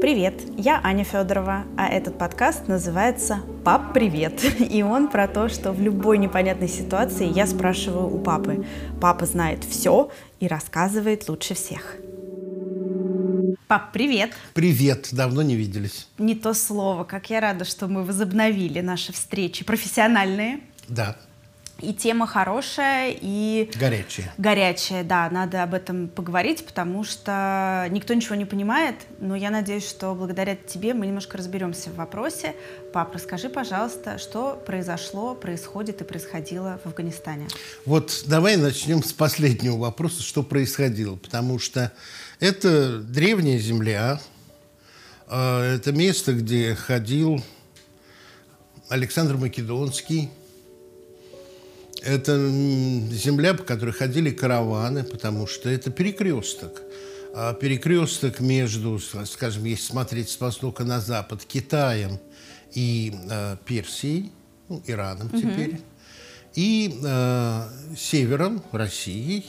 Привет, я Аня Федорова, а этот подкаст называется «Пап, привет!» И он про то, что в любой непонятной ситуации я спрашиваю у папы. Папа знает все и рассказывает лучше всех. Пап, привет! Привет, давно не виделись. Не то слово, как я рада, что мы возобновили наши встречи профессиональные. Да. И тема хорошая, и... Горячая. Горячая, да, надо об этом поговорить, потому что никто ничего не понимает, но я надеюсь, что благодаря тебе мы немножко разберемся в вопросе. Пап, расскажи, пожалуйста, что произошло, происходит и происходило в Афганистане. Вот давай начнем с последнего вопроса, что происходило, потому что это древняя земля, а, это место, где ходил Александр Македонский, это земля, по которой ходили караваны, потому что это перекресток. А перекресток между, скажем, если смотреть с востока на запад, Китаем и э, Персией, ну, Ираном угу. теперь, и э, севером, Россией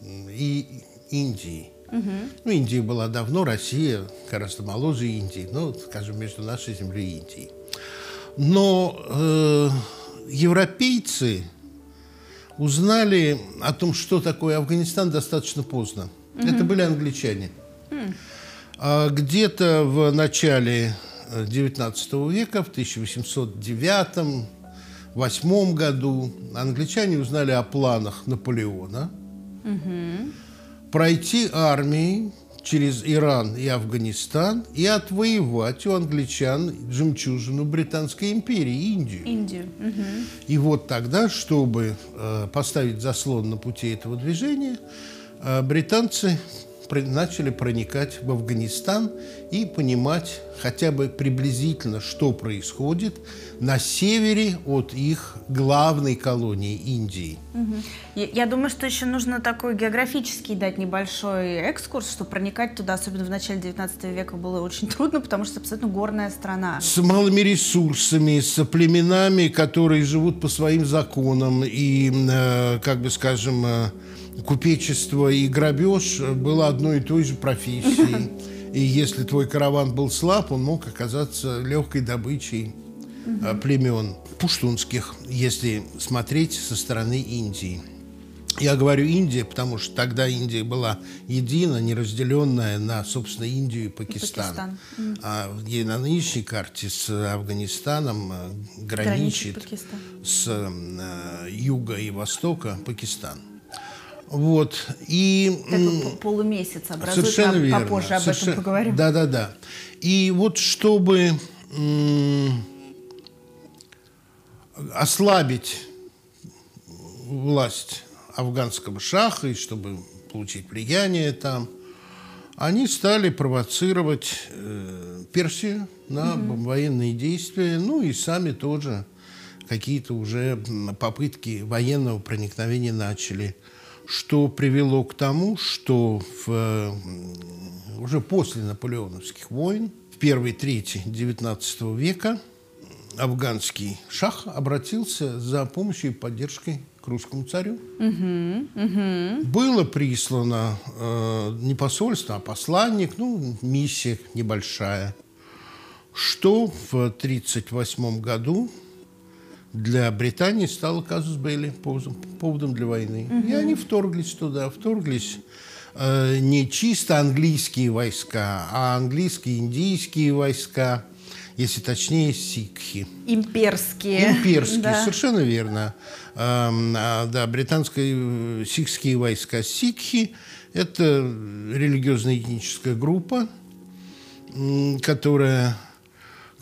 и Индией. Угу. Ну, Индия была давно, Россия гораздо моложе Индии, ну, скажем, между нашей землей и Индией. Но э, европейцы узнали о том, что такое Афганистан, достаточно поздно. Угу. Это были англичане. Угу. А где-то в начале XIX э, века, в 1809-1808 году, англичане узнали о планах Наполеона угу. пройти армией через Иран и Афганистан и отвоевать у англичан жемчужину Британской империи, Индию. Индию. Угу. И вот тогда, чтобы э, поставить заслон на пути этого движения, э, британцы начали проникать в Афганистан и понимать хотя бы приблизительно, что происходит на севере от их главной колонии Индии. Угу. Я, я думаю, что еще нужно такой географический дать небольшой экскурс, что проникать туда, особенно в начале 19 века, было очень трудно, потому что абсолютно горная страна. С малыми ресурсами, с племенами, которые живут по своим законам и, э, как бы скажем, э, купечество и грабеж было одной и той же профессией. И если твой караван был слаб, он мог оказаться легкой добычей угу. племен пуштунских, если смотреть со стороны Индии. Я говорю Индия, потому что тогда Индия была едина, неразделенная на, собственно, Индию и Пакистан. Пакистан. А на нынешней карте с Афганистаном э, граничит, граничит с э, юга и востока Пакистан. Вот. И, Такой полумесяц образует, совершенно верно, попозже об совершенно, этом поговорим. Да, да, да. И вот чтобы ослабить власть афганского шаха и чтобы получить влияние там, они стали провоцировать э, Персию на угу. военные действия, ну и сами тоже какие-то уже попытки военного проникновения начали что привело к тому, что в, уже после наполеоновских войн, в первой трети XIX века, афганский шах обратился за помощью и поддержкой к русскому царю. Угу, угу. Было прислано э, не посольство, а посланник, ну, миссия небольшая, что в 1938 году для Британии стал казус Белли поводом для войны. Угу. И они вторглись туда, вторглись э, не чисто английские войска, а английские, индийские войска, если точнее, сикхи. Имперские. Имперские, да. совершенно верно. Э, э, да, британские сикхские войска. Сикхи – это религиозная этническая группа, которая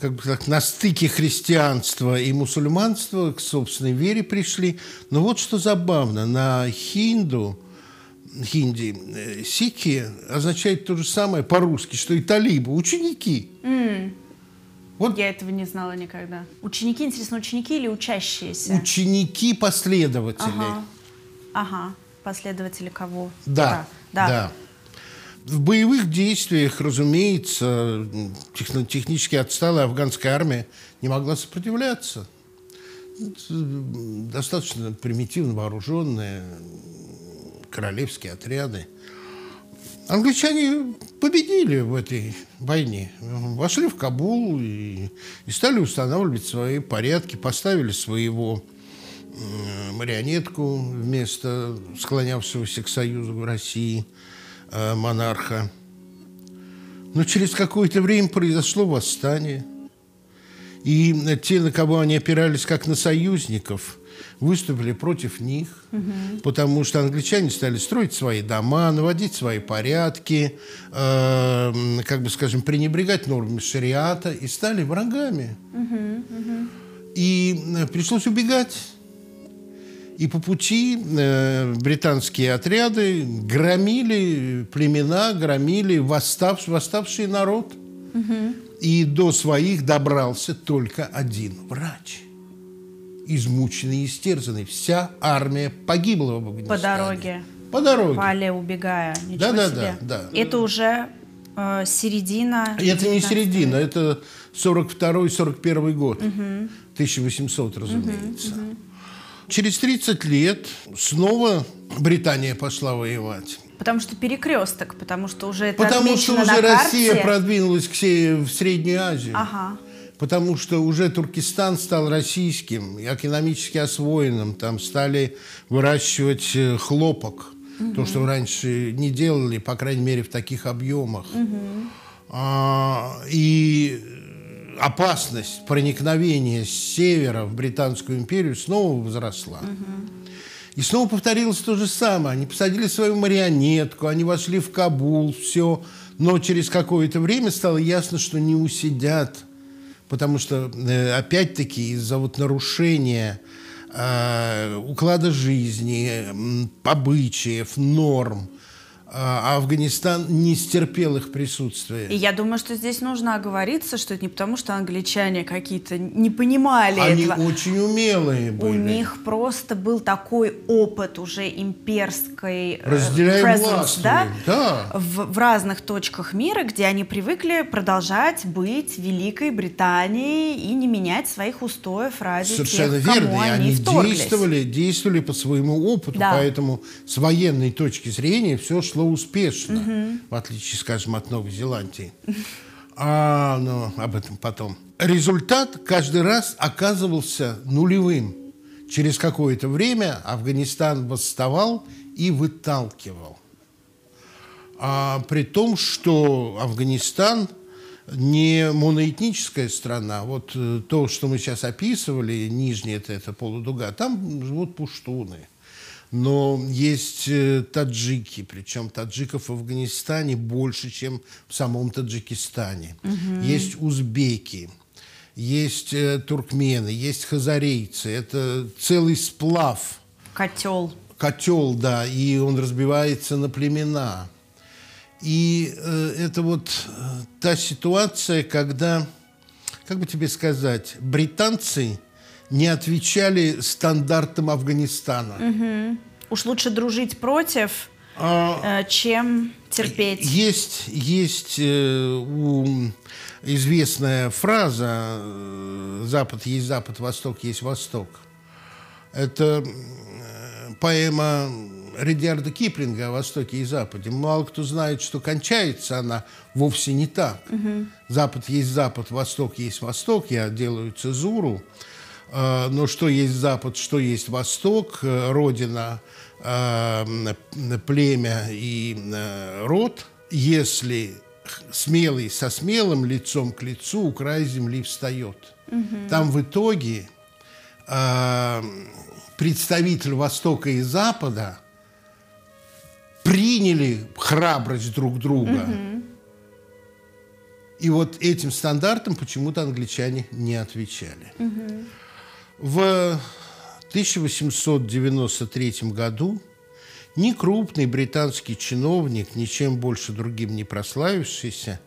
как бы так, на стыке христианства и мусульманства к собственной вере пришли. Но вот что забавно, на хинду, хинди, э, сикхи означает то же самое по-русски, что и талибы, ученики. Mm. Вот. Я этого не знала никогда. Ученики, интересно, ученики или учащиеся? Ученики последователи. Ага, ага. последователи кого? Да, да. да. В боевых действиях, разумеется, технически отсталая афганская армия не могла сопротивляться. Достаточно примитивно вооруженные королевские отряды. Англичане победили в этой войне, вошли в Кабул и, и стали устанавливать свои порядки, поставили своего марионетку вместо склонявшегося к союзу России э, монарха. Но через какое-то время произошло восстание. И те, на кого они опирались как на союзников, выступили против них, угу. потому что англичане стали строить свои дома, наводить свои порядки, э, как бы скажем, пренебрегать нормами шариата и стали врагами. Угу, угу. И э, пришлось убегать. И по пути э, британские отряды громили племена, громили восстав, восставший народ. Угу. И до своих добрался только один врач. Измученный, истерзанный. Вся армия погибла в Афганистане. По дороге. По дороге. Валя убегая. Ничего да, да, себе. да, да. Это уже э, середина. Это не середина, это 42-41 год. Угу. 1800, разумеется. Угу, угу. Через 30 лет снова Британия пошла воевать. Потому что перекресток, потому что уже это Потому что уже на Россия карте. продвинулась к се- в Среднюю Азию. Ага. Потому что уже Туркестан стал российским, экономически освоенным. Там стали выращивать э, хлопок. Угу. То, что раньше не делали, по крайней мере, в таких объемах. Угу. А, и опасность проникновения с севера в Британскую империю снова возросла. Угу. И снова повторилось то же самое. Они посадили свою марионетку, они вошли в Кабул, все. Но через какое-то время стало ясно, что не усидят. Потому что, э, опять-таки, из-за вот нарушения э, уклада жизни, обычаев, норм – а Афганистан не стерпел их присутствие. И я думаю, что здесь нужно оговориться, что это не потому, что англичане какие-то не понимали Они этого. очень умелые были. У них просто был такой опыт уже имперской э, Разделяем presence, власть, да? да. В, в разных точках мира, где они привыкли продолжать быть Великой Британией и не менять своих устоев ради Совершенно тех, верно. кому и они, они вторглись. действовали, действовали по своему опыту, Да. поэтому с военной точки зрения все шло успешно, угу. в отличие, скажем, от Новой Зеландии. А, ну, об этом потом. Результат каждый раз оказывался нулевым. Через какое-то время Афганистан восставал и выталкивал. А при том, что Афганистан не моноэтническая страна. Вот э, то, что мы сейчас описывали, нижняя это, это полудуга, там живут пуштуны. Но есть э, таджики, причем таджиков в Афганистане больше, чем в самом Таджикистане. Угу. Есть узбеки, есть э, туркмены, есть хазарейцы. Это целый сплав. Котел. Котел, да, и он разбивается на племена. И э, это вот э, та ситуация, когда, как бы тебе сказать, британцы не отвечали стандартам Афганистана. Угу. Уж лучше дружить против, а, э, чем терпеть. Есть, есть э, у, известная фраза э, «Запад есть Запад, Восток есть Восток». Это э, поэма Редиарда Киплинга о Востоке и Западе. Мало кто знает, что кончается она вовсе не так. Угу. Запад есть Запад, Восток есть Восток. Я делаю цезуру. Э, но что есть Запад, что есть Восток, э, Родина, э, племя и род, если смелый со смелым лицом к лицу у края земли встает. Угу. Там в итоге представитель Востока и Запада приняли храбрость друг друга. Угу. И вот этим стандартам почему-то англичане не отвечали. Угу. В 1893 году ни крупный британский чиновник, ничем больше другим не прославившийся,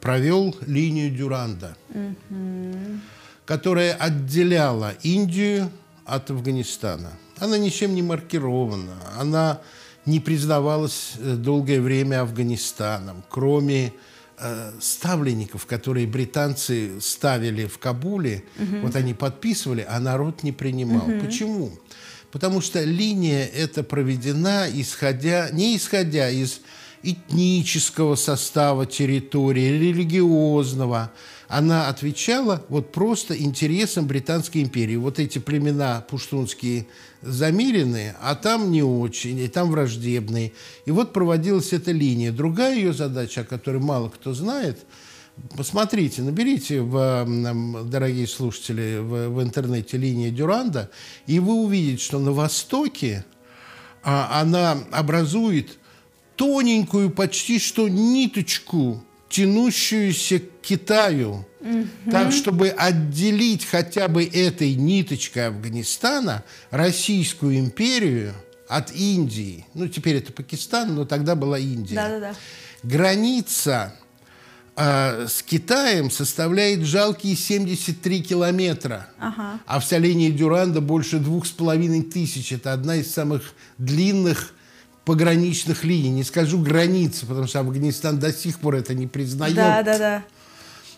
провел линию Дюранда, угу. которая отделяла Индию от Афганистана. Она ничем не маркирована, она не признавалась долгое время Афганистаном, кроме э, ставленников, которые британцы ставили в Кабуле, угу. вот они подписывали, а народ не принимал. Угу. Почему? Потому что линия эта проведена, исходя, не исходя из этнического состава территории, религиозного. Она отвечала вот просто интересам Британской империи. Вот эти племена пуштунские замеренные, а там не очень, и там враждебные. И вот проводилась эта линия. Другая ее задача, о которой мало кто знает, посмотрите, наберите, в, дорогие слушатели, в, в интернете линия Дюранда, и вы увидите, что на востоке а, она образует тоненькую почти что ниточку, тянущуюся к Китаю, угу. так, чтобы отделить хотя бы этой ниточкой Афганистана Российскую империю от Индии. Ну, теперь это Пакистан, но тогда была Индия. Да-да-да. Граница э, с Китаем составляет жалкие 73 километра. Ага. А вся линия Дюранда больше двух с половиной тысяч. Это одна из самых длинных пограничных линий. Не скажу границы, потому что Афганистан до сих пор это не признает. Да, да, да.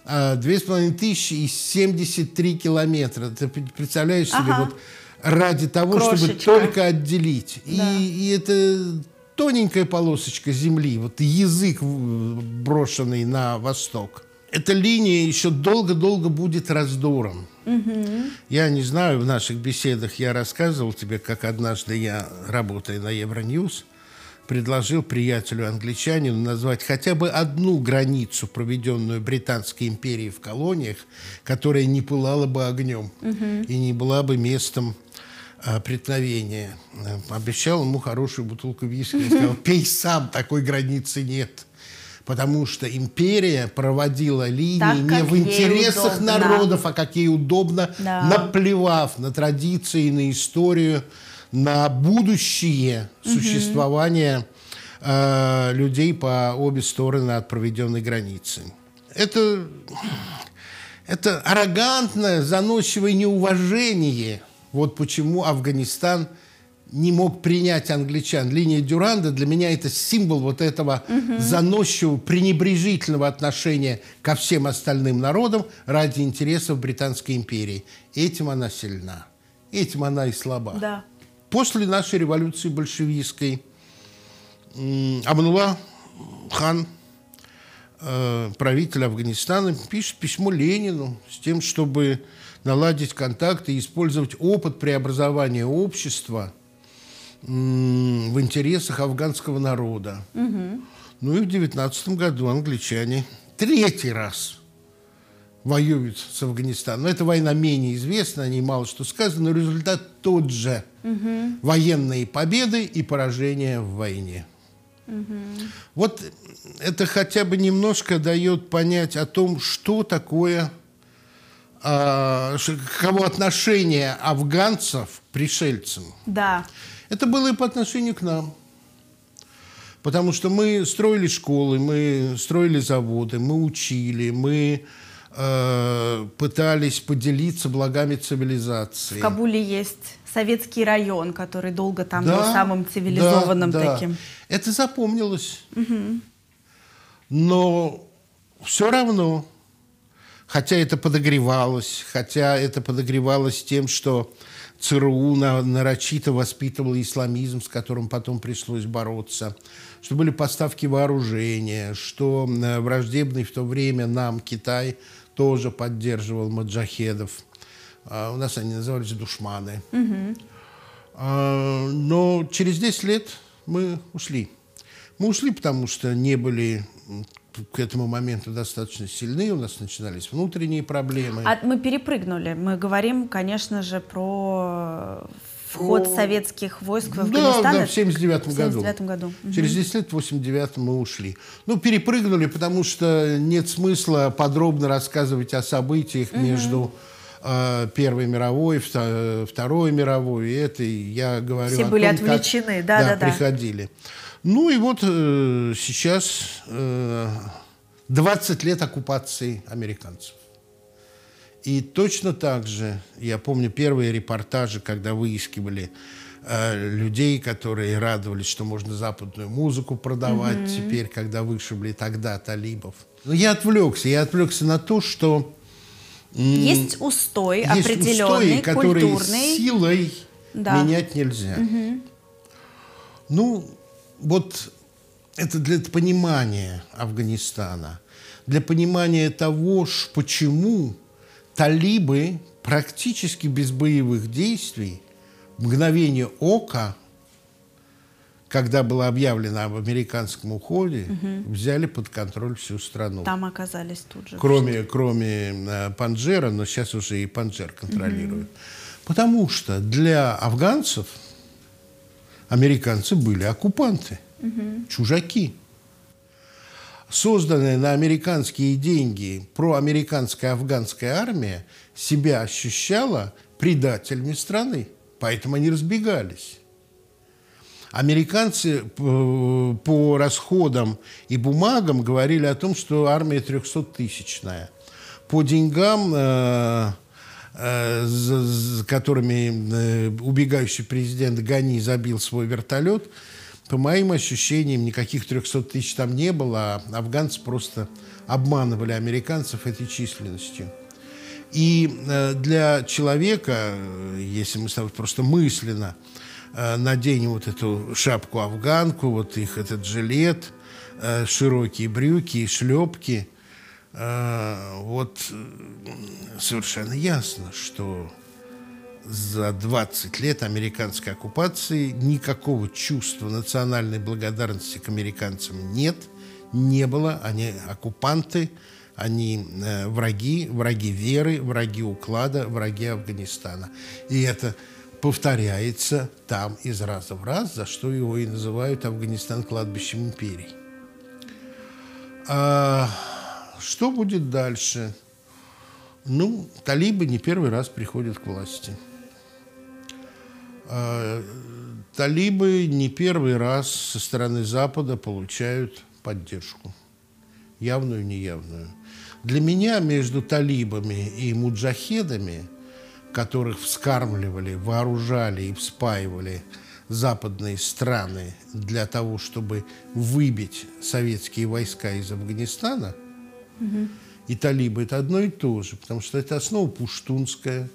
А, две с половиной тысячи и 73 километра. Ты представляешь себе, ага. вот ради того, Крошечка. чтобы только отделить. Да. И, и это тоненькая полосочка земли, вот язык брошенный на восток. Эта линия еще долго-долго будет раздором. Угу. Я не знаю, в наших беседах я рассказывал тебе, как однажды я, работая на Евроньюз, предложил приятелю-англичанину назвать хотя бы одну границу, проведенную Британской империей в колониях, которая не пылала бы огнем угу. и не была бы местом а, преткновения. Обещал ему хорошую бутылку виски. Я сказал, пей сам, такой границы нет. Потому что империя проводила линии так, не в интересах удобно. народов, а как ей удобно, да. наплевав на традиции, на историю, на будущее угу. существование э, людей по обе стороны от проведенной границы. Это, это аррогантное, заносчивое неуважение. Вот почему Афганистан не мог принять англичан. Линия Дюранда для меня это символ вот этого угу. заносчивого, пренебрежительного отношения ко всем остальным народам ради интересов Британской империи. Этим она сильна. Этим она и слаба. Да. После нашей революции большевистской Амнула хан, э, правитель Афганистана, пишет письмо Ленину с тем, чтобы наладить контакты и использовать опыт преобразования общества в интересах афганского народа. Угу. Ну и в 19 году англичане третий раз воюют с Афганистаном. Но эта война менее известна, о ней мало что сказано, но результат тот же. Угу. Военные победы и поражения в войне. Угу. Вот это хотя бы немножко дает понять о том, что такое, э, каково отношение афганцев к пришельцам. Да. Это было и по отношению к нам. Потому что мы строили школы, мы строили заводы, мы учили, мы Э, пытались поделиться благами цивилизации. В Кабуле есть советский район, который долго там да, был самым цивилизованным да, таким. Да. Это запомнилось. Угу. Но все равно, хотя это подогревалось, хотя это подогревалось тем, что ЦРУ нарочито воспитывал исламизм, с которым потом пришлось бороться, что были поставки вооружения, что э, враждебный в то время нам Китай – тоже поддерживал маджахедов. А у нас они назывались душманы. Угу. А, но через 10 лет мы ушли. Мы ушли, потому что не были к этому моменту достаточно сильны, у нас начинались внутренние проблемы. А мы перепрыгнули. Мы говорим, конечно же, про вход про... советских войск в Афганистан. Да, да, в 79 году. 79 году. Через 10 лет, в 89 мы ушли. Ну, перепрыгнули, потому что нет смысла подробно рассказывать о событиях угу. между Первой мировой, Второй мировой. И это я говорю Все о были том, отвлечены, как, да, да, да, приходили. Ну и вот э, сейчас э, 20 лет оккупации американцев. И точно так же, я помню первые репортажи, когда выискивали э, людей, которые радовались, что можно западную музыку продавать mm-hmm. теперь, когда вышибли тогда талибов. Но я отвлекся, я отвлекся на то, что... Есть устой есть определенный, устой, который культурный. силой да. менять нельзя. Угу. Ну, вот это для понимания Афганистана, для понимания того, почему талибы практически без боевых действий, мгновение ока, когда было объявлено об американском уходе, угу. взяли под контроль всю страну. Там оказались тут же. Кроме, кроме э, Панджера, но сейчас уже и Панджер контролирует. Угу. Потому что для афганцев американцы были оккупанты, угу. чужаки. Созданная на американские деньги проамериканская афганская армия себя ощущала предателями страны, поэтому они разбегались. Американцы э, по расходам и бумагам говорили о том, что армия 300-тысячная. По деньгам э, с которыми э, убегающий президент Гани забил свой вертолет, по моим ощущениям, никаких 300 тысяч там не было, а афганцы просто обманывали американцев этой численностью. И э, для человека, если мы с просто мысленно э, наденем вот эту шапку-афганку, вот их этот жилет, широкие брюки и шлепки – а, вот совершенно ясно, что за 20 лет американской оккупации никакого чувства национальной благодарности к американцам нет, не было. Они оккупанты, они э, враги, враги веры, враги уклада, враги Афганистана. И это повторяется там из раза в раз, за что его и называют Афганистан кладбищем империи. А, что будет дальше? Ну, талибы не первый раз приходят к власти. А, талибы не первый раз со стороны Запада получают поддержку. Явную, неявную. Для меня между талибами и муджахедами, которых вскармливали, вооружали и вспаивали западные страны для того, чтобы выбить советские войска из Афганистана – и талибы – это одно и то же, потому что это основа пуштунская,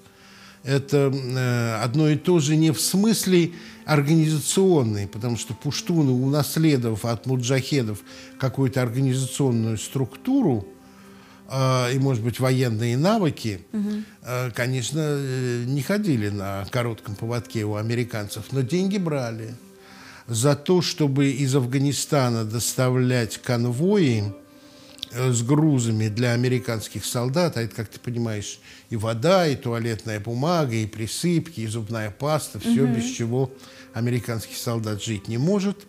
это э, одно и то же не в смысле организационной, потому что пуштуны, унаследовав от муджахедов какую-то организационную структуру и, может быть, военные навыки, угу. конечно, э, не ходили на коротком поводке у американцев, но деньги брали за то, чтобы из Афганистана доставлять конвои, Э, с грузами для американских солдат, а это, как ты понимаешь, и вода, и туалетная бумага, и присыпки, и зубная паста, все, угу. без чего американский солдат жить не может.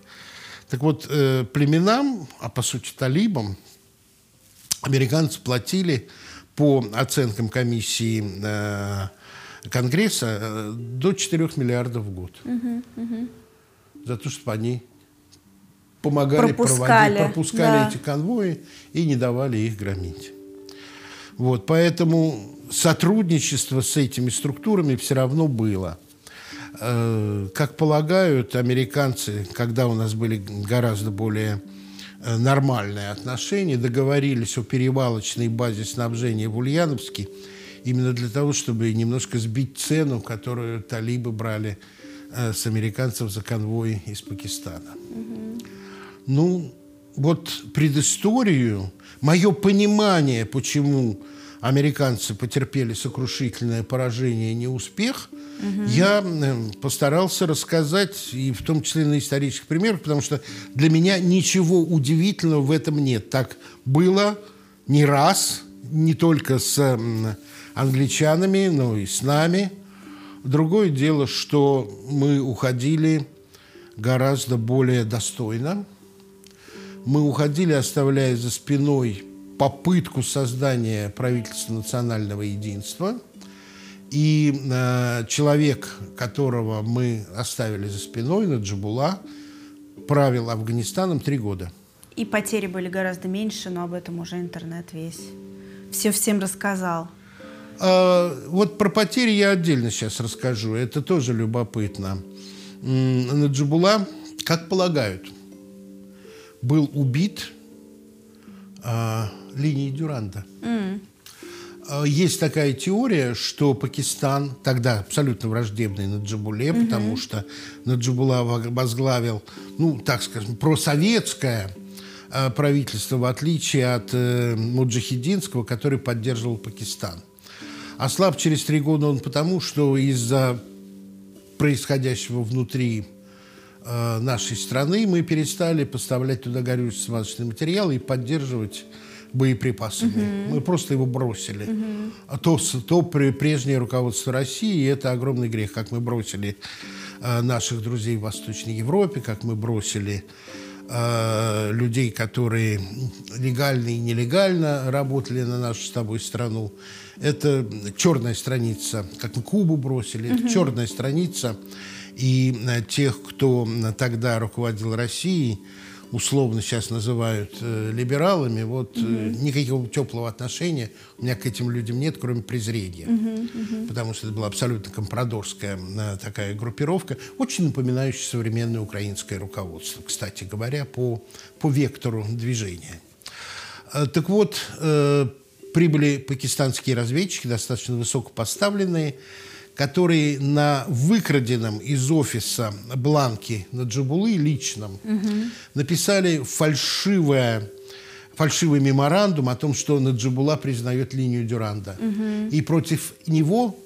Так вот, э, племенам, а по сути талибам, американцы платили по оценкам комиссии э, Конгресса э, до 4 миллиардов в год. Угу, угу. За то, чтобы они помогали пропускали, проводить, пропускали да. эти конвои и не давали их громить. Вот, поэтому сотрудничество с этими структурами все равно было. Э, как полагают американцы, когда у нас были гораздо более нормальные отношения, договорились о перевалочной базе снабжения в Ульяновске именно для того, чтобы немножко сбить цену, которую талибы брали э, с американцев за конвой из Пакистана. Ну, вот предысторию, мое понимание, почему американцы потерпели сокрушительное поражение и неуспех, угу. я постарался рассказать, и в том числе на исторических примерах, потому что для меня ничего удивительного в этом нет. Так было не раз, не только с англичанами, но и с нами. Другое дело, что мы уходили гораздо более достойно – мы уходили, оставляя за спиной попытку создания правительства национального единства. И э, человек, которого мы оставили за спиной, Наджибула, правил Афганистаном три года. И потери были гораздо меньше, но об этом уже интернет весь все всем рассказал. А, вот про потери я отдельно сейчас расскажу. Это тоже любопытно. Наджибула, как полагают, был убит а, линией Дюранта. Mm. Есть такая теория, что Пакистан, тогда абсолютно враждебный Наджибуле, угу. потому что Наджибула возглавил, ну, так скажем, просоветское э, правительство, в отличие от э, Муджахидинского, который поддерживал Пакистан. А слаб через три года он потому, что из-за происходящего внутри э, нашей страны мы перестали поставлять туда горючий смазочный материал и поддерживать боеприпасами. Угу. Мы просто его бросили. Угу. А то, то прежнее руководство России, это огромный грех, как мы бросили э, наших друзей в Восточной Европе, как мы бросили э, людей, которые легально и нелегально работали на нашу с тобой страну. Это черная страница, как мы Кубу бросили, угу. это черная страница. И э, тех, кто тогда руководил Россией, условно сейчас называют э, либералами, вот угу. э, никакого теплого отношения у меня к этим людям нет, кроме презрения. Угу, угу. Потому что это была абсолютно компрадорская э, такая группировка, очень напоминающая современное украинское руководство, кстати говоря, по, по вектору движения. Э, так вот, э, прибыли пакистанские разведчики, достаточно высокопоставленные, которые на выкраденном из офиса бланке на Джабулы личном угу. написали фальшивое, фальшивый меморандум о том, что Наджибула признает линию Дюранда. Угу. И против него,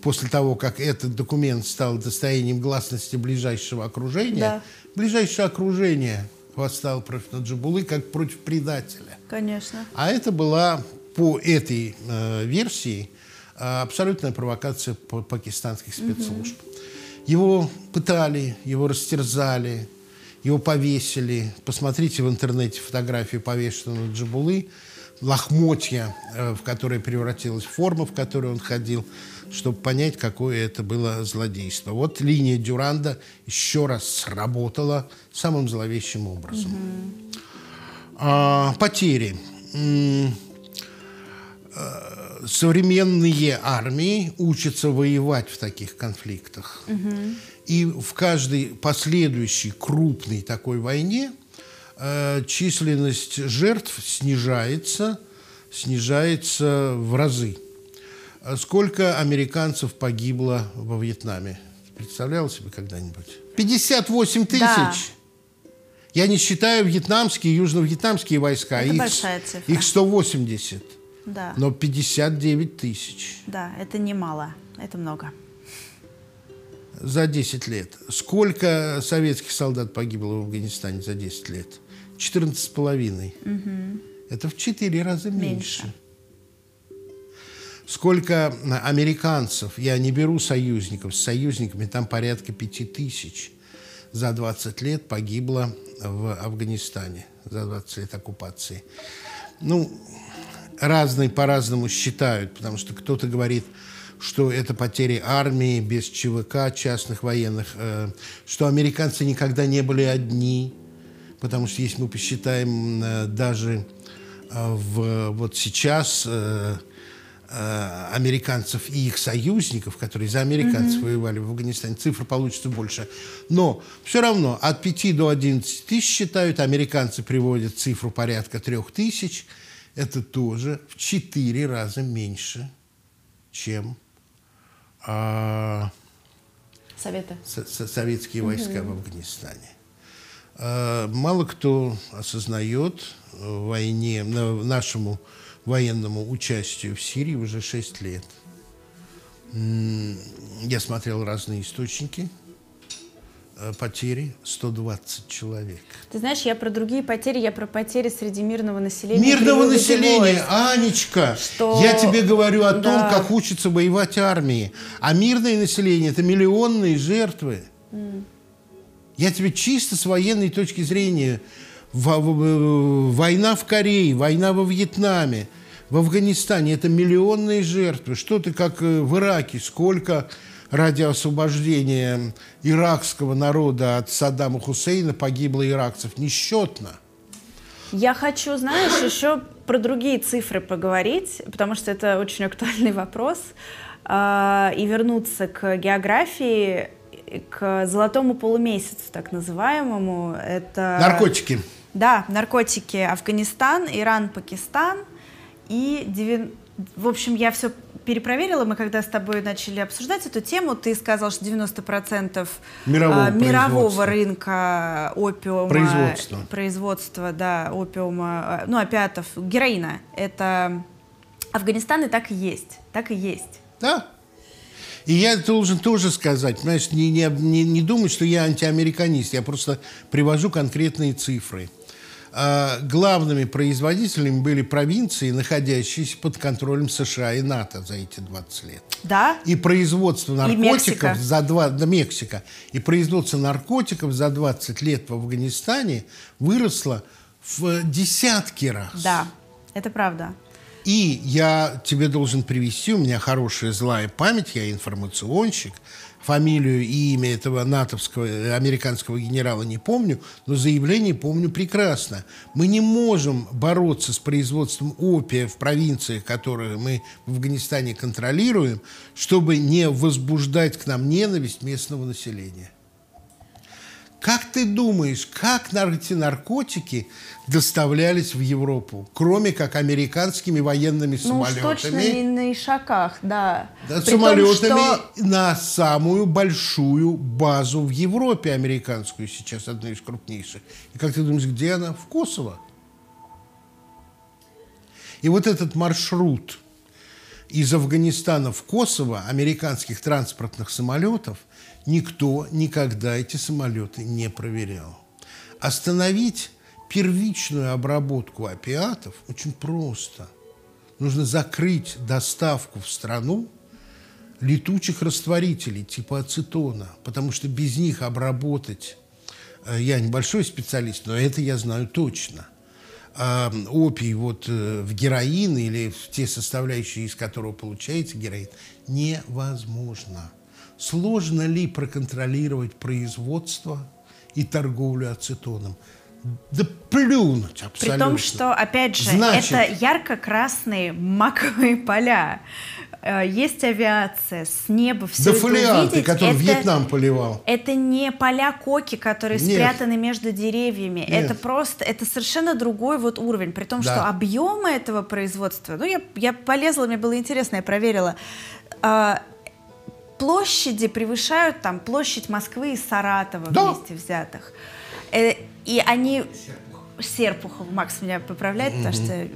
после того, как этот документ стал достоянием гласности ближайшего окружения, да. ближайшее окружение восстало против Наджибулы как против предателя. Конечно. А это была по этой э, версии абсолютная провокация пакистанских спецслужб. Угу. Его пытали, его растерзали, его повесили. Посмотрите в интернете фотографию повешенного Джабулы, лохмотья, э, в которые превратилась форма, в которой он ходил, чтобы понять, какое это было злодейство. Вот линия Дюранда еще раз сработала самым зловещим образом. Угу. А, потери современные армии учатся воевать в таких конфликтах. Угу. И в каждой последующей крупной такой войне э, численность жертв снижается, снижается в разы. Сколько американцев погибло во Вьетнаме? Представлял себе когда-нибудь? 58 тысяч! Да. Я не считаю вьетнамские южно-вьетнамские войска. Это их, большая цифра. Их 180. Да. Но 59 тысяч. Да, это немало, это много. За 10 лет. Сколько советских солдат погибло в Афганистане за 10 лет? 14 с половиной. Угу. Это в 4 раза меньше. меньше. Сколько американцев, я не беру союзников, с союзниками там порядка 5 тысяч за 20 лет погибло в Афганистане, за 20 лет оккупации. Ну, разные по-разному считают, потому что кто-то говорит, что это потери армии без ЧВК, частных военных, э, что американцы никогда не были одни, потому что если мы посчитаем э, даже э, в, вот сейчас э, э, американцев и их союзников, которые за американцев mm-hmm. воевали в Афганистане, цифра получится больше. Но все равно от 5 до 11 тысяч считают, американцы приводят цифру порядка 3 тысяч – это тоже в четыре раза меньше, чем а, Советы. Со со советские войска угу. в Афганистане. А, мало кто осознает в войне, нашему военному участию в Сирии уже 6 лет. Я смотрел разные источники – потери 120 человек. Ты знаешь, я про другие потери, я про потери среди мирного населения. Мирного населения, Анечка, что... я тебе говорю о да. том, как учатся воевать армии. А мирное население – это миллионные жертвы. Mm. Я тебе чисто с военной точки зрения. Война в Корее, война во Вьетнаме, в Афганистане – это миллионные жертвы. Что ты, как э, в Ираке, сколько ради освобождения иракского народа от Саддама Хусейна погибло иракцев несчетно. Я хочу, знаешь, еще про другие цифры поговорить, потому что это очень актуальный вопрос, а, и вернуться к географии, к золотому полумесяцу, так называемому. Это... Наркотики. Да, наркотики. Афганистан, Иран, Пакистан и в общем, я все перепроверила. Мы когда с тобой начали обсуждать эту тему, ты сказал, что 90% Мирового а, мирового производства. рынка опиума, Производства. производства, да, опиума, а, ну, опиатов, героина, это Афганистан, и так и есть, так и есть. Да. И я должен тоже сказать, понимаешь, не, не, не, не думать, что я антиамериканист, я просто привожу конкретные цифры. А, главными производителями были провинции, находящиеся под контролем США и НАТО за эти 20 лет. Да? И производство наркотиков Мексика. за два, да, Мексика. И производство наркотиков за 20 лет в Афганистане выросло в десятки раз. Да, это правда. И я тебе должен привести, у меня хорошая злая память, я информационщик, фамилию и имя этого натовского, э, американского генерала не помню, но заявление помню прекрасно. Мы не можем бороться с производством опия в провинциях, которые мы в Афганистане контролируем, чтобы не возбуждать к нам ненависть местного населения. Как ты думаешь, как эти наркотики доставлялись в Европу, кроме как американскими военными Ну самолетами? точно не на ишаках, да. Да, При том, самолетами что- на самую большую базу в Европе американскую сейчас, одну из крупнейших. И как ты думаешь, где она? В Косово. И вот этот маршрут из Афганистана в Косово американских транспортных самолетов никто никогда эти самолеты не проверял. Остановить первичную обработку опиатов очень просто. Нужно закрыть доставку в страну летучих растворителей типа ацетона, потому что без них обработать, э, я небольшой специалист, но это я знаю точно, а, опий вот э, в героин или в те составляющие, из которого получается героин, невозможно. Сложно ли проконтролировать производство и торговлю ацетоном? Да плюнуть При абсолютно. том, что, опять же, Значит- это ярко-красные маковые поля. Э, Есть авиация, с неба все Да это фолианты, увидеть, которые это- Вьетнам поливал. Это не поля коки, которые Нет. спрятаны между деревьями. Нет. Это просто, это совершенно другой вот уровень. При том, Да. что объемы этого производства, ну, я, я полезла, мне было интересно, я проверила. Площади превышают там площадь Москвы и Саратова Да. вместе взятых. Э, и они... Серпухов. Макс меня поправляет, потому что, э,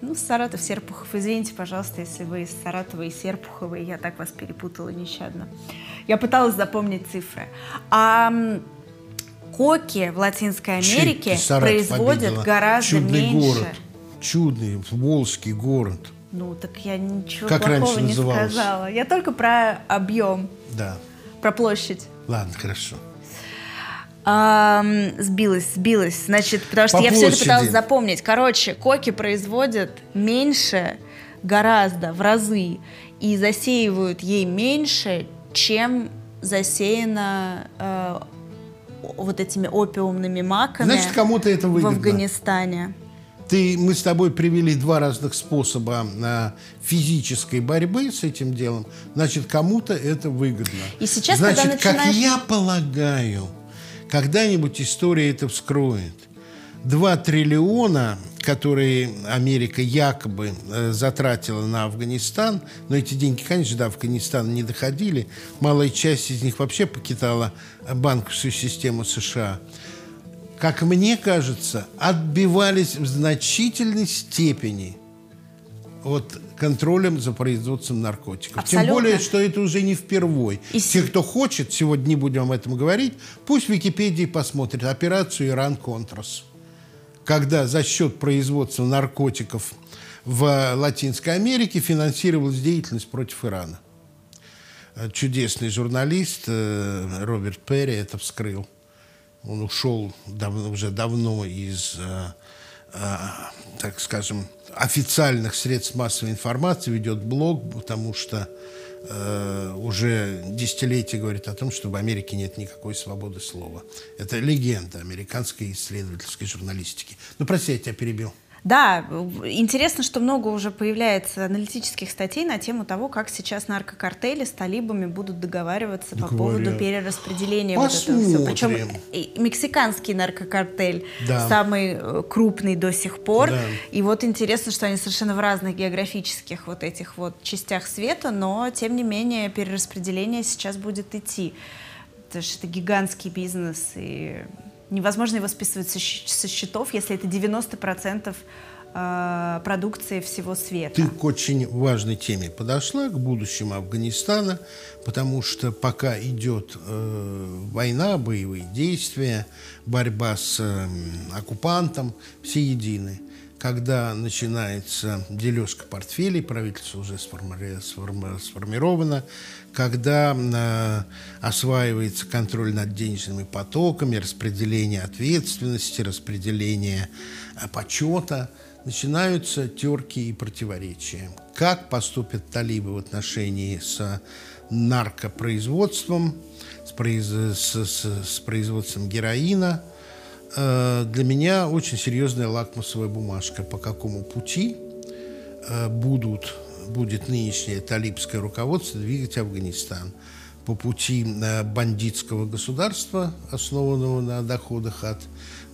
ну, Саратов, Серпухов. Извините, пожалуйста, если вы из Саратова и Серпухова, я так вас перепутала нещадно. Я пыталась запомнить цифры. А коки в Латинской Америке Саратов производят обидела? гораздо Чудный меньше. город. Чудный, волжский город. Ну, так я ничего Как плохого не называлось? сказала. Я только про объем, Да. про площадь. Ладно, хорошо. Ам, сбилась, сбилась. Значит, потому что По я все это площади. пыталась запомнить. Короче, коки производят меньше, гораздо, в разы, и засеивают ей меньше, чем засеяно э, вот этими опиумными маками Значит, кому-то это в выгодно. Афганистане. Ты, мы с тобой привели два разных способа а, физической борьбы с этим делом. Значит, кому-то это выгодно. И сейчас, Значит, когда как начинаешь- я полагаю, когда-нибудь история это вскроет. Два триллиона, которые Америка якобы э, затратила на Афганистан, но эти деньги, конечно, до Афганистана не доходили. Малая часть из них вообще покидала э, банковскую систему США как мне кажется, отбивались в значительной степени от контролем за производством наркотиков. Абсолютно. Тем более, что это уже не впервой. И Те, кто хочет, сегодня не будем об этом говорить, пусть в Википедии посмотрит операцию «Иран-Контрас», когда за счет производства наркотиков в Латинской Америке финансировалась деятельность против Ирана. Чудесный журналист э, Роберт Перри это вскрыл. Он ушел давно, уже давно из, э, э, так скажем, официальных средств массовой информации, ведет блог, потому что э, уже десятилетия говорит о том, что в Америке нет никакой свободы слова. Это легенда американской исследовательской журналистики. Ну, прости, я тебя перебил. Да, интересно, что много уже появляется аналитических статей на тему того, как сейчас наркокартели с талибами будут договариваться по поводу перераспределения Посмотрим. вот этого всего. Причем мексиканский наркокартель да. самый э, крупный до сих пор. Да. И вот интересно, что они совершенно в разных географических вот этих вот частях света, но тем не менее перераспределение сейчас будет идти. Потому что это гигантский бизнес и невозможно его списывать со, счетов, если это 90% э, продукции всего света. Ты к очень важной теме подошла, к будущему Афганистана, потому что пока идет э, война, боевые действия, борьба с э, оккупантом, все едины когда начинается дележка портфелей, правительство уже сформировано, когда э, осваивается контроль над денежными потоками, распределение ответственности, распределение э, почета, начинаются терки и противоречия. Как поступят талибы в отношении с наркопроизводством, с, с, с, с производством героина – для меня очень серьезная лакмусовая бумажка, по какому пути э, будут, будет нынешнее талибское руководство двигать Афганистан. По пути э, бандитского государства, основанного на доходах от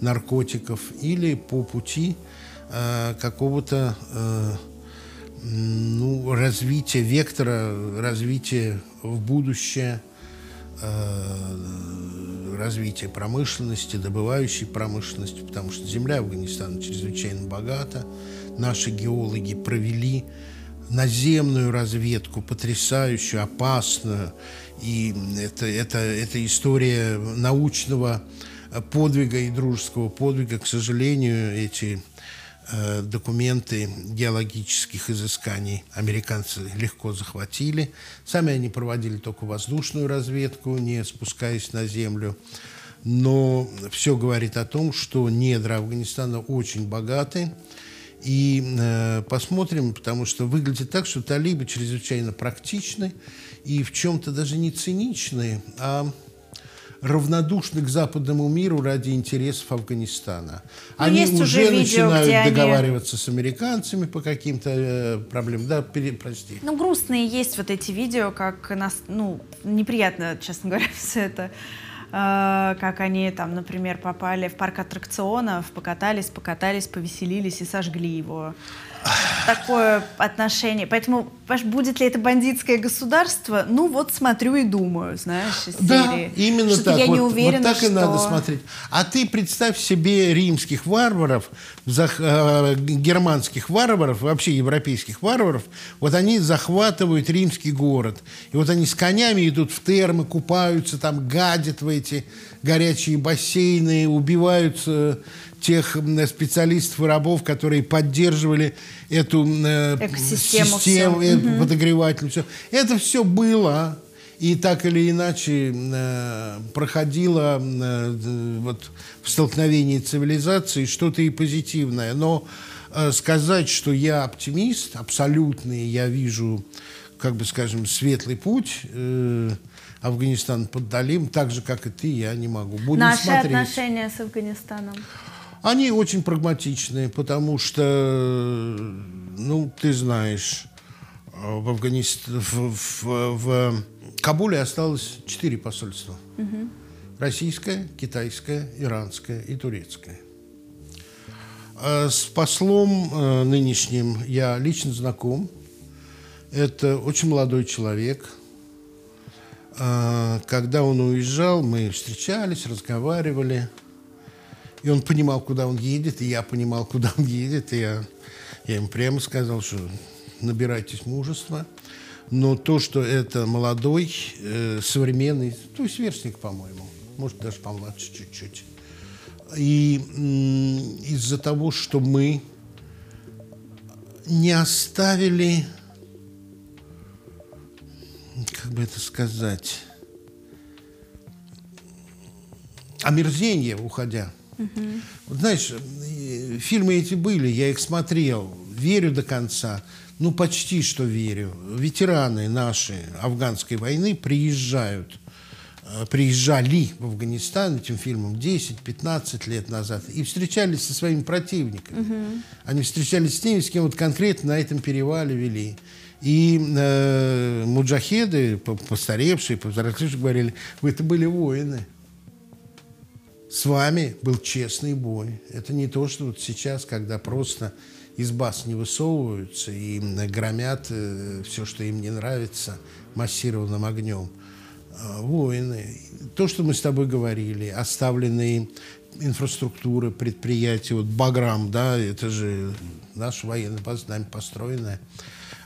наркотиков, или по пути какого-то ну, развития, вектора развития в будущее – Э, развития промышленности, добывающей промышленности, потому что земля Афганистана чрезвычайно богата. Наши геологи провели наземную разведку, потрясающую, опасную. И это, это, это история научного подвига и дружеского подвига. К сожалению, эти Э, документы геологических изысканий американцы легко захватили. Сами они проводили только воздушную разведку, не спускаясь на землю. Но все говорит о том, что недра Афганистана очень богаты. И э, посмотрим, потому что выглядит так, что талибы чрезвычайно практичны и в чем-то даже не циничны, а равнодушны к западному миру ради интересов Афганистана. Ну, они уже, уже видео, начинают договариваться они... с американцами по каким-то э, проблемам. Да, пере, прости. Ну, грустные есть вот эти видео, как нас, ну, неприятно, честно говоря, все это э, как они там, например, попали в парк аттракционов, покатались, покатались, повеселились и сожгли его такое отношение. Поэтому, будет ли это бандитское государство? Ну, вот смотрю и думаю, знаешь, из да, серии. именно что так. Я вот, не уверена, вот так что... и надо смотреть. А ты представь себе римских варваров, зах, э, германских варваров, вообще европейских варваров, вот они захватывают римский город. И вот они с конями идут в термы, купаются, там гадят в эти горячие бассейны, убивают тех специалистов и рабов, которые поддерживали эту э, систему, эту угу. подогреватель. Все. Это все было и так или иначе э, проходило э, вот, в столкновении цивилизации что-то и позитивное. Но э, сказать, что я оптимист абсолютный, я вижу, как бы скажем, светлый путь, э, Афганистан под Далим, так же, как и ты, я не могу. Будем Наши смотреть. отношения с Афганистаном? Они очень прагматичные, потому что, ну, ты знаешь, в Афганистане, в, в, в Кабуле осталось четыре посольства. Угу. Российское, китайское, иранское и турецкое. А с послом э, нынешним я лично знаком. Это очень молодой человек. А, когда он уезжал, мы встречались, разговаривали – и он понимал, куда он едет, и я понимал, куда он едет. И я, я им прямо сказал, что набирайтесь мужества. Но то, что это молодой, э, современный, то есть сверстник, по-моему, может, даже помладше чуть-чуть. И э, из-за того, что мы не оставили, как бы это сказать, омерзение, уходя – Угу. Вот, знаешь, фильмы эти были, я их смотрел, верю до конца. Ну, почти что верю. Ветераны наши афганской войны приезжают э, приезжали в Афганистан этим фильмом 10-15 лет назад и встречались со своими противниками. Угу. Они встречались с теми, с кем вот конкретно на этом перевале вели. И э, муджахеды, постаревшие, повзрослевшие, говорили, вы это были воины. С вами был честный бой. Это не то, что вот сейчас, когда просто из баз не высовываются и громят э, все, что им не нравится, массированным огнем. А, воины. То, что мы с тобой говорили, оставленные инфраструктуры, предприятия, вот Баграм, да, это же наша военная база, нами построенная.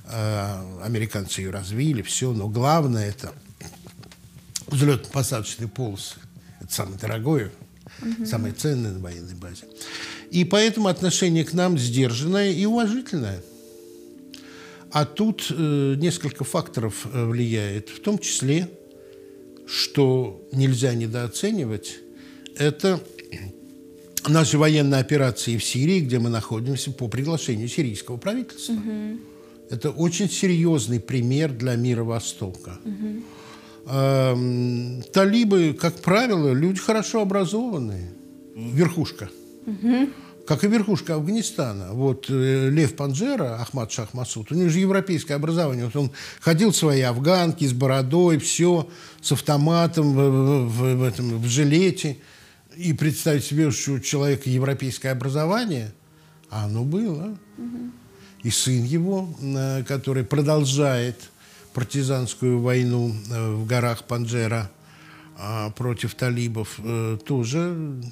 А, американцы ее развили, все, но главное это взлетно-посадочные полосы. Это самое дорогое, угу. самое ценное на военной базе. И поэтому отношение к нам сдержанное и уважительное. А тут э, несколько факторов э, влияет, в том числе, что нельзя недооценивать, это наши военные операции в Сирии, где мы находимся по приглашению сирийского правительства. Угу. Это очень серьезный пример для мира Востока. Угу. Э, талибы, как правило, люди хорошо образованные. Верхушка. Угу как и верхушка Афганистана. Вот э, Лев Панжера, Ахмад Шах Масуд, у него же европейское образование. Вот он ходил в свои афганки с бородой, все, с автоматом в, в, в, этом, в жилете. И представить себе, что у человека европейское образование, а оно было. Угу. И сын его, э, который продолжает партизанскую войну э, в горах Панжера а, против талибов, тоже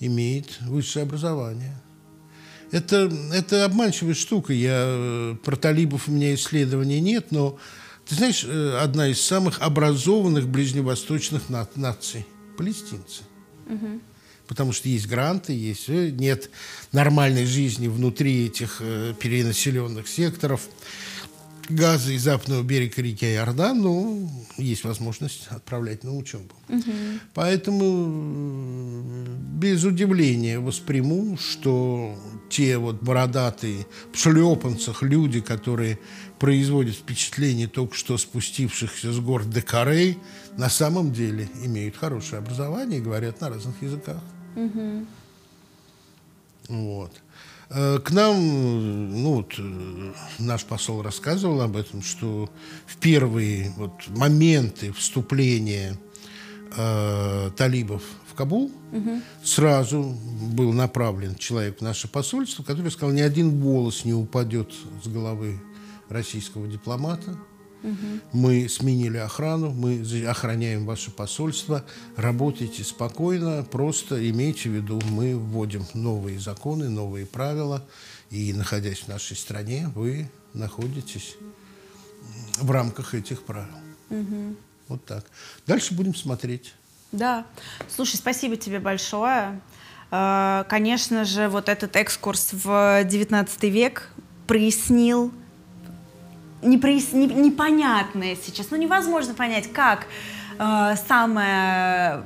имеет высшее образование. Это, это обманчивая штука. Я, э, про талибов у меня исследований нет, но ты знаешь, э, одна из самых образованных ближневосточных на наций – палестинцы. Угу. Потому что есть гранты, есть, э, нет нормальной жизни внутри этих перенаселенных секторов. Газа и западного берега реки Иордан, ну, есть возможность отправлять на учебу. Угу. Поэтому без удивления восприму, что те вот бородатые в шлепанцах люди, которые производят впечатление только что спустившихся с гор Декарей, на самом деле имеют хорошее образование и говорят на разных языках. Угу. Вот. Э, к нам, ну вот, э, наш посол рассказывал об этом, что в первые вот моменты вступления э, талибов в Кабул угу. сразу был направлен человек в наше посольство, который сказал, ни один волос не упадет с головы российского дипломата. Мы сменили охрану, мы охраняем ваше посольство. Работайте спокойно, просто имейте в виду, мы вводим новые законы, новые правила. И, находясь в нашей стране, вы находитесь в рамках этих правил. Угу. Вот так. Дальше будем смотреть. Да. Слушай, спасибо тебе большое. А, конечно же, вот этот экскурс в XIX век прояснил не прояс... не... непонятное сейчас. Ну, невозможно понять, как э, самая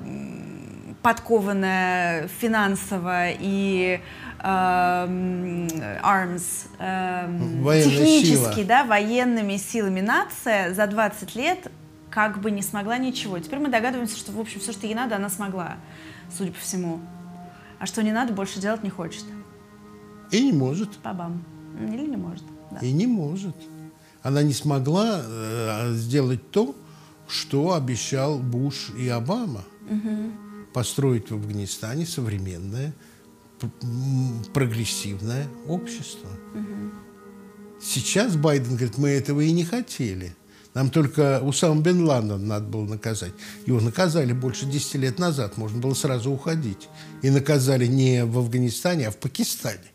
подкованная финансово и э, arms, э, технически, сила. да, военными силами нация за 20 лет как бы не смогла ничего. Теперь мы догадываемся, что, в общем, все, что ей надо, она смогла, судя по всему. А что не надо, больше делать не хочет. И не может. Бабам. Или не может. Да. И не может она не смогла э, сделать то, что обещал Буш и Обама. Угу. Построить в Афганистане современное, прогрессивное общество. Угу. Сейчас Байден говорит, мы этого и не хотели. Нам только Усама бен Ладена надо было наказать. Его наказали больше 10 лет назад, можно было сразу уходить. И наказали не в Афганистане, а в Пакистане.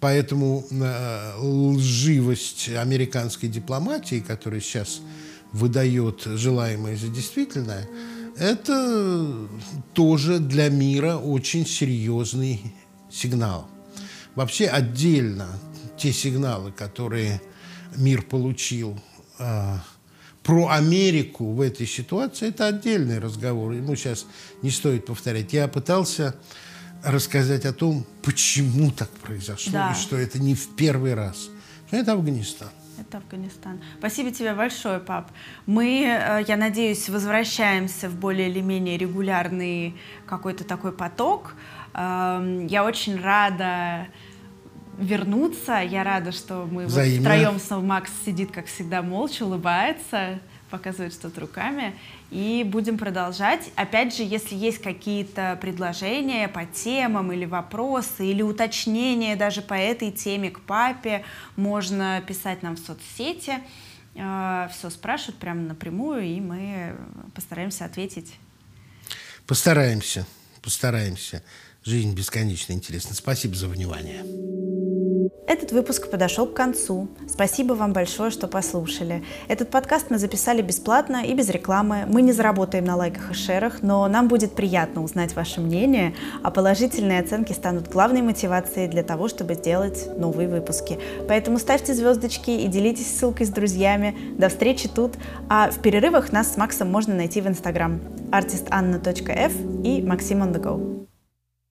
Поэтому э, лживость американской дипломатии, которая сейчас выдает желаемое за действительное, это тоже для мира очень серьезный сигнал. Вообще отдельно те сигналы, которые мир получил э, про Америку в этой ситуации, это отдельный разговор. Ему сейчас не стоит повторять. Я пытался рассказать о том, почему так произошло, да. и что это не в первый раз. Это Афганистан. Это Афганистан. Спасибо тебе большое, пап. Мы, э, я надеюсь, возвращаемся в более или менее регулярный какой-то такой поток. Эм, я очень рада вернуться. Я рада, что мы вот втроем снова Макс сидит, как всегда, молча, улыбается показывает что-то руками. И будем продолжать. Опять же, если есть какие-то предложения по темам или вопросы, или уточнения даже по этой теме к папе, можно писать нам в соцсети. А, Все спрашивают прямо напрямую, и мы постараемся ответить. Постараемся, постараемся. Жизнь бесконечно интересна. Спасибо за внимание. Этот выпуск подошел к концу. Спасибо вам большое, что послушали. Этот подкаст мы записали бесплатно и без рекламы. Мы не заработаем на лайках и шерах, но нам будет приятно узнать ваше мнение, а положительные оценки станут главной мотивацией для того, чтобы сделать новые выпуски. Поэтому ставьте звездочки и делитесь ссылкой с друзьями. До встречи тут. А в перерывах нас с Максом можно найти в Инстаграм artistanna.f и Максим on the go.